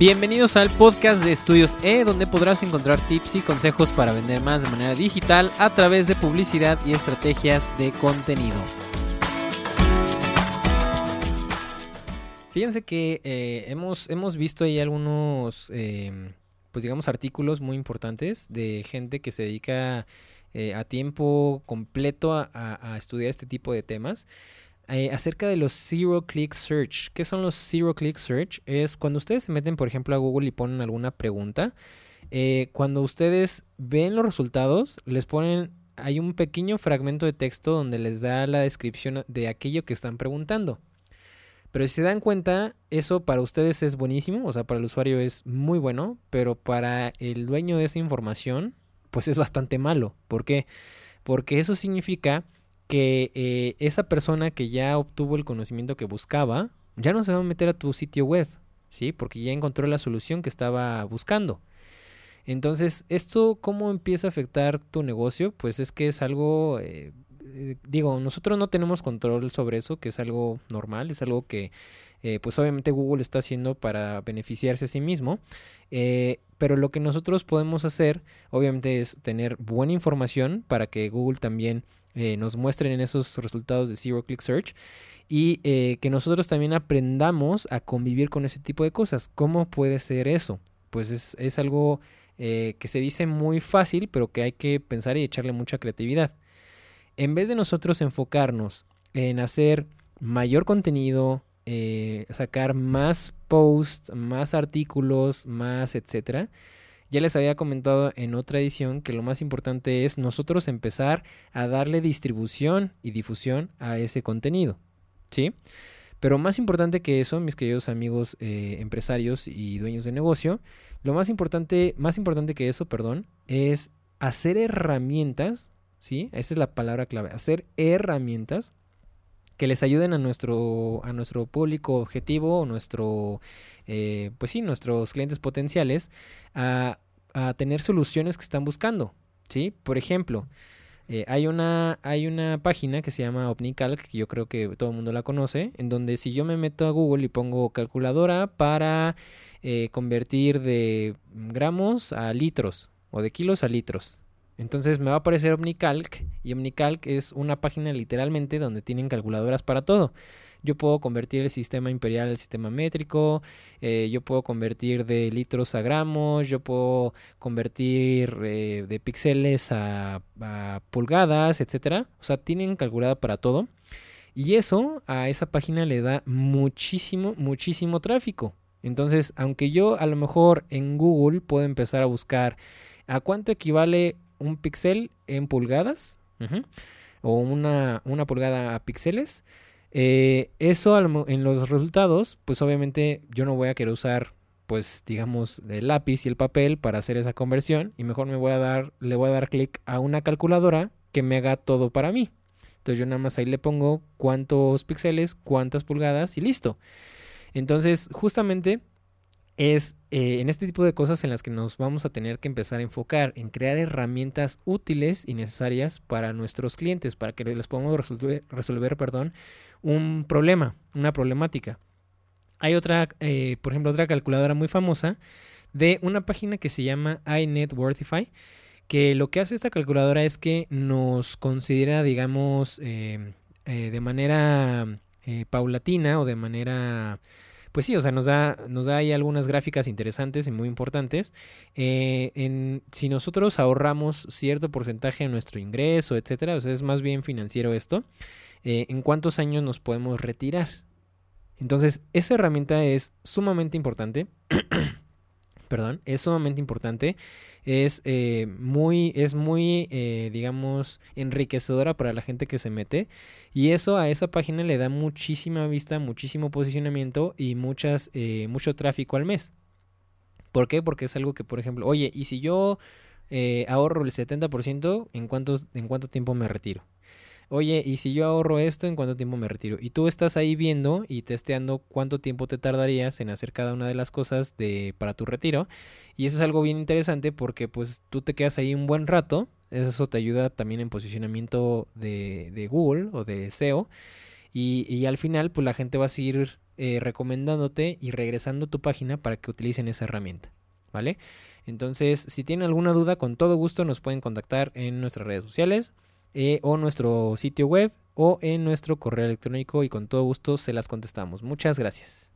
Bienvenidos al podcast de Estudios E, donde podrás encontrar tips y consejos para vender más de manera digital a través de publicidad y estrategias de contenido. Fíjense que eh, hemos, hemos visto ahí algunos, em, pues digamos, artículos muy importantes de gente que se dedica eh, a tiempo completo a estudiar este tipo de temas. Eh, acerca de los Zero Click Search. ¿Qué son los Zero Click Search? Es cuando ustedes se meten, por ejemplo, a Google y ponen alguna pregunta. Eh, cuando ustedes ven los resultados, les ponen, hay un pequeño fragmento de texto donde les da la descripción de aquello que están preguntando. Pero si se dan cuenta, eso para ustedes es buenísimo, o sea, para el usuario es muy bueno, pero para el dueño de esa información, pues es bastante malo. ¿Por qué? Porque eso significa que eh, esa persona que ya obtuvo el conocimiento que buscaba, ya no se va a meter a tu sitio web, ¿sí? Porque ya encontró la solución que estaba buscando. Entonces, ¿esto cómo empieza a afectar tu negocio? Pues es que es algo, eh, eh, digo, nosotros no tenemos control sobre eso, que es algo normal, es algo que pues obviamente Google está haciendo para beneficiarse a sí mismo. pero lo que nosotros podemos hacer, obviamente, es tener buena información para que Google también eh, nos muestren en esos resultados de Zero Click Search y eh, que nosotros también aprendamos a convivir con ese tipo de cosas. ¿Cómo puede ser eso? Pues es, algo eh, que se dice muy fácil, pero que hay que pensar y echarle mucha creatividad. En vez de nosotros enfocarnos en hacer mayor contenido, sacar más posts, más artículos, más etcétera, ya les había comentado en otra edición que lo más importante es nosotros empezar a darle distribución y difusión a ese contenido. ¿Sí? Pero más importante que eso, mis queridos amigos eh, empresarios y dueños de negocio, lo más importante, más importante que eso, perdón, es hacer herramientas, ¿sí? Esa es la palabra clave, hacer herramientas que les ayuden a nuestro, a nuestro público objetivo nuestro, eh, pues sí, nuestros clientes potenciales a, tener soluciones que están buscando, ¿sí? Por ejemplo, eh, hay, una, hay una página que se llama OmniCalc, que yo creo que todo el mundo la conoce, en donde si yo me meto a Google y pongo calculadora para eh, convertir de gramos a litros o de kilos a litros, entonces me va a aparecer Omnicalc y Omnicalc es una página literalmente donde tienen calculadoras para todo. Yo puedo convertir el sistema imperial al sistema métrico, eh, yo puedo convertir de litros a gramos, yo puedo convertir eh, de píxeles a, pulgadas, etcétera. O sea, tienen calculada para todo. Y eso a esa página le da muchísimo, muchísimo tráfico. Entonces, aunque yo a lo mejor en Google puedo empezar a buscar a cuánto equivale un píxel en pulgadas o una, una, pulgada a píxeles. Eh, eso en los resultados, pues obviamente yo no voy a querer usar, pues digamos, el lápiz y el papel para hacer esa conversión y mejor me voy a dar, le voy a dar clic a una calculadora que me haga todo para mí. Entonces yo nada más ahí le pongo cuántos píxeles, cuántas pulgadas y listo. Entonces, justamente es eh, en este tipo de cosas en las que nos vamos a tener que empezar a enfocar, en crear herramientas útiles y necesarias para nuestros clientes, para que les podamos resolver, resolver perdón, un problema, una problemática. Hay otra, eh, por ejemplo, otra calculadora muy famosa de una página que se llama iNetWorthify, que lo que hace esta calculadora es que nos considera, digamos, eh, de manera paulatina o de manera pues sí, o sea, nos da, nos da ahí algunas gráficas interesantes y muy importantes. Eh, en, si nosotros ahorramos cierto porcentaje de nuestro ingreso, etcétera, o sea, es más bien financiero esto, eh, ¿en cuántos años nos podemos retirar? Entonces, esa herramienta es sumamente importante. Perdón, es sumamente importante es eh, muy, es muy eh, digamos, enriquecedora para la gente que se mete. Y eso a esa página le da muchísima vista, muchísimo posicionamiento y muchas, eh, mucho tráfico al mes. ¿Por qué? Porque es algo que, por ejemplo, oye, ¿y si yo ahorro el 70%, ¿en, cuántos, ¿en cuánto tiempo me retiro? Oye, ¿y si yo ahorro esto, en cuánto tiempo me retiro? Y tú estás ahí viendo y testeando cuánto tiempo te tardarías en hacer cada una de las cosas de, para tu retiro. Y eso es algo bien interesante porque pues tú te quedas ahí un buen rato. Eso te ayuda también en posicionamiento de, de Google o de SEO. Y, y, al final pues la gente va a seguir eh, recomendándote y regresando tu página para que utilicen esa herramienta, ¿vale? Entonces, si tienen alguna duda, con todo gusto nos pueden contactar en nuestras redes sociales eh, o nuestro sitio web o en nuestro correo electrónico y con todo gusto se las contestamos. Muchas gracias.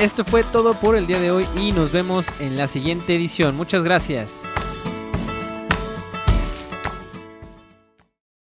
Esto fue todo por el día de hoy y nos vemos en la siguiente edición. Muchas gracias.